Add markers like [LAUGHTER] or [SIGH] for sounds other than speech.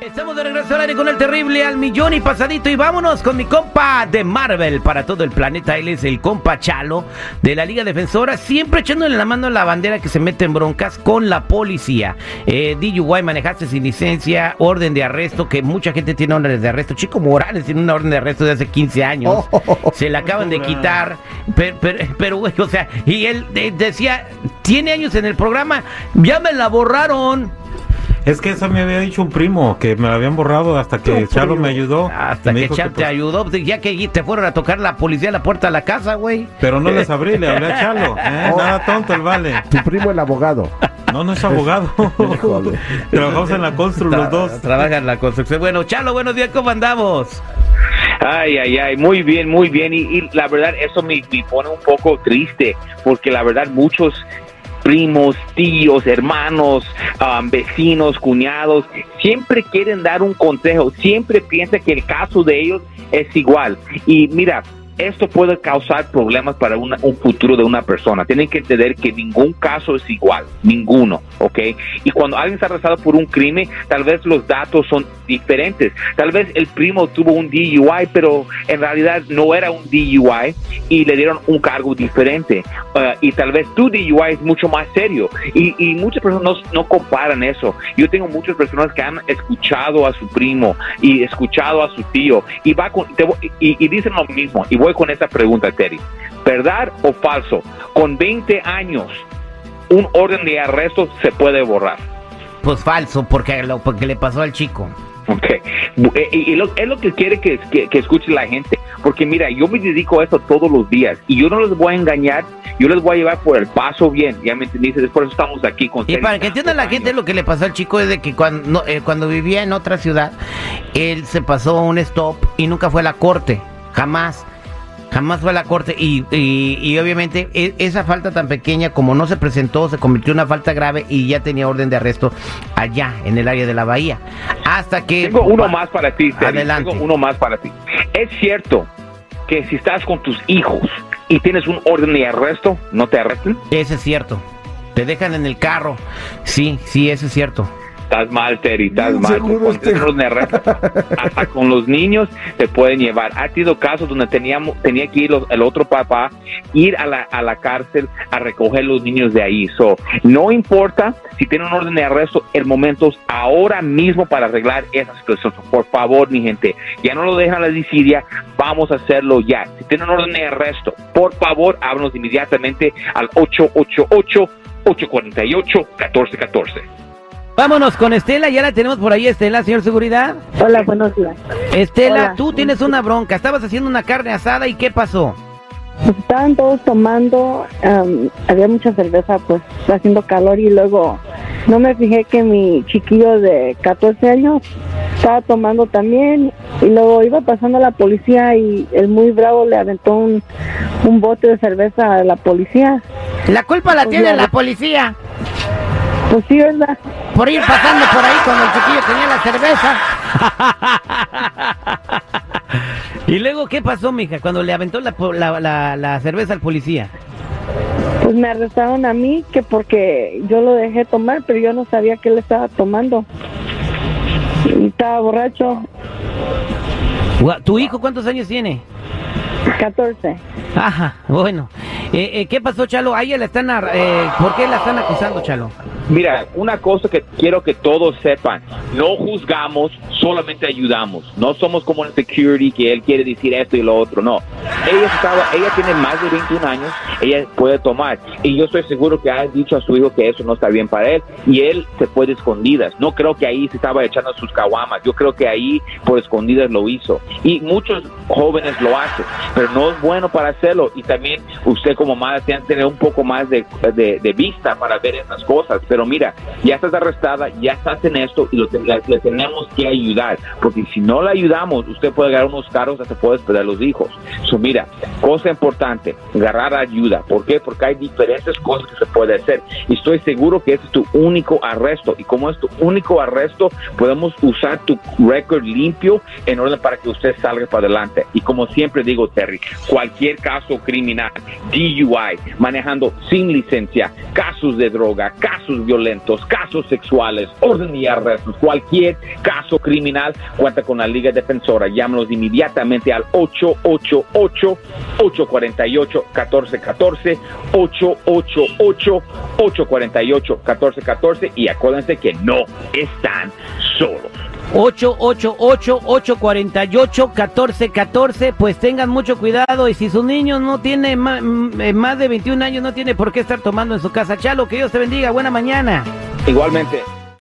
Estamos de regreso al aire con el terrible al millón y pasadito y vámonos con mi compa de Marvel para todo el planeta. Él es el compa Chalo de la Liga Defensora, siempre echándole la mano a la bandera que se mete en broncas con la policía. Eh, DUI manejaste sin licencia, orden de arresto, que mucha gente tiene órdenes de arresto. Chico Morales tiene una orden de arresto de hace 15 años. se la acaban de quitar, pero, pero, güey, o sea, y él eh, decía, tiene años en el programa, ya me la borraron. Es que eso me había dicho un primo, que me lo habían borrado hasta que Chalo me ayudó. Hasta que Chalo te pues, ayudó, pues, ya que te fueron a tocar la policía a la puerta de la casa, güey. Pero no les abrí, le hablé a [LAUGHS] Chalo. ¿eh? Nada tonto el vale. Tu primo el abogado. No, no es abogado. [LAUGHS] Trabajamos en la construcción los dos. Trabaja en la construcción. Bueno, Chalo, buenos días, ¿cómo andamos? Ay, ay, ay, muy bien, muy bien. Y, la verdad, eso me, me, pone un poco triste, porque la verdad, muchos primos, tíos, hermanos, um, vecinos, cuñados, siempre quieren dar un consejo, siempre piensan que el caso de ellos es igual. Y mira, esto puede causar problemas para un futuro de una persona. Tienen que entender que ningún caso es igual, ninguno, ¿ok? Y cuando alguien está arrestado por un crimen, tal vez los datos son diferentes. Tal vez el primo tuvo un DUI, pero en realidad no era un DUI y le dieron un cargo diferente. Uh, y tal vez tu DUI es mucho más serio. Y, muchas personas no, comparan eso. Yo tengo muchas personas que han escuchado a su primo y escuchado a su tío y, va y, y dicen lo mismo. Y voy con esa pregunta, Terry. ¿Verdad o falso? Con 20 años, un orden de arresto se puede borrar. Pues falso, porque lo porque le pasó al chico. Ok, eh, y, lo, es lo que quiere que, que, escuche la gente, porque mira, yo me dedico a eso todos los días y yo no les voy a engañar, yo les voy a llevar por el paso bien, ya me entendiste, por eso estamos aquí con Y para que entienda la gente lo que le pasó al chico es de que cuando, eh, cuando vivía en otra ciudad, él se pasó un stop y nunca fue a la corte, jamás. Jamás fue a la corte y, y, obviamente e, esa falta tan pequeña como no se presentó se convirtió en una falta grave y ya tenía orden de arresto allá en el área de la bahía. Hasta que... Tengo uno más para ti. Adelante. Tengo uno más para ti. Es cierto que si estás con tus hijos y tienes un orden de arresto, ¿no te arresten? Ese es cierto. Te dejan en el carro. Sí, sí, eso es cierto. Estás mal, Terry, estás mal. Con, [LAUGHS] hasta con los niños te pueden llevar. Ha sido casos donde teníamos, tenía que ir el otro papá, ir a la, a la cárcel a recoger los niños de ahí. So, no importa si tiene un orden de arresto, el momento es ahora mismo para arreglar esa situación. Por favor, mi gente, ya no lo dejan la disidia, vamos a hacerlo ya. Si tiene un orden de arresto, por favor, háblanos inmediatamente al 888 848 1414. Vámonos con Estela, ya la tenemos por ahí, Estela, señor seguridad. Hola, buenos días. Estela, tú tienes una bronca, estabas haciendo una carne asada y ¿qué pasó? estaban todos tomando, había mucha cerveza, pues haciendo calor y luego no me fijé que mi chiquillo de 14 años estaba tomando también y luego iba pasando la policía y el muy bravo le aventó un, un bote de cerveza a la policía. La culpa la pues tiene la policía. Pues sí, ¿verdad? Por ir pasando por ahí cuando el chiquillo tenía la cerveza. [LAUGHS] ¿Y luego qué pasó, mija, cuando le aventó la, la, la, cerveza al policía? Pues me arrestaron a mí, que porque yo lo dejé tomar, pero yo no sabía que él estaba tomando. Y estaba borracho. ¿Tu hijo cuántos años tiene? 14. Ajá, bueno. Eh, eh, ¿Qué pasó, Chalo? A ella la están, eh, ¿Por qué la están acusando, Chalo? Mira, una cosa que quiero que todos sepan, no juzgamos, solamente ayudamos. No somos como el security que él quiere decir esto y lo otro, no. Ella estaba, ella tiene más de 21 años, ella puede tomar. Y yo estoy seguro que ha dicho a su hijo que eso no está bien para él. Y él se fue de escondidas. No creo que ahí se estaba echando sus caguamas, yo creo que ahí por escondidas lo hizo. Y muchos jóvenes lo hacen, pero no es bueno para hacerlo. Y también usted como madre tiene que tener un poco más de, de vista para ver esas cosas, pero mira, ya estás arrestada, ya estás en esto y lo le, tenemos que ayudar, porque si no la ayudamos, usted puede ganar unos cargos hasta puede perder los hijos. So, mira, cosa importante, agarrar ayuda. ¿Por qué? Porque hay diferentes cosas que se puede hacer. Y estoy seguro que este es tu único arresto. Y como es tu único arresto, podemos usar tu récord limpio en orden para que usted salga para adelante. Y como siempre digo, Terry, cualquier caso criminal, DUI, manejando sin licencia, casos de droga, casos violentos, casos sexuales, orden y arrestos, cualquier caso criminal, cuenta con la Liga Defensora. Llámanos inmediatamente al 888-848-1414, 888-848-1414 y acuérdense que no están solos. 888-848-1414, pues tengan mucho cuidado y si su niño no tiene más, más de 21 años no tiene por qué estar tomando en su casa. Chalo, que Dios te bendiga, buena mañana. Igualmente.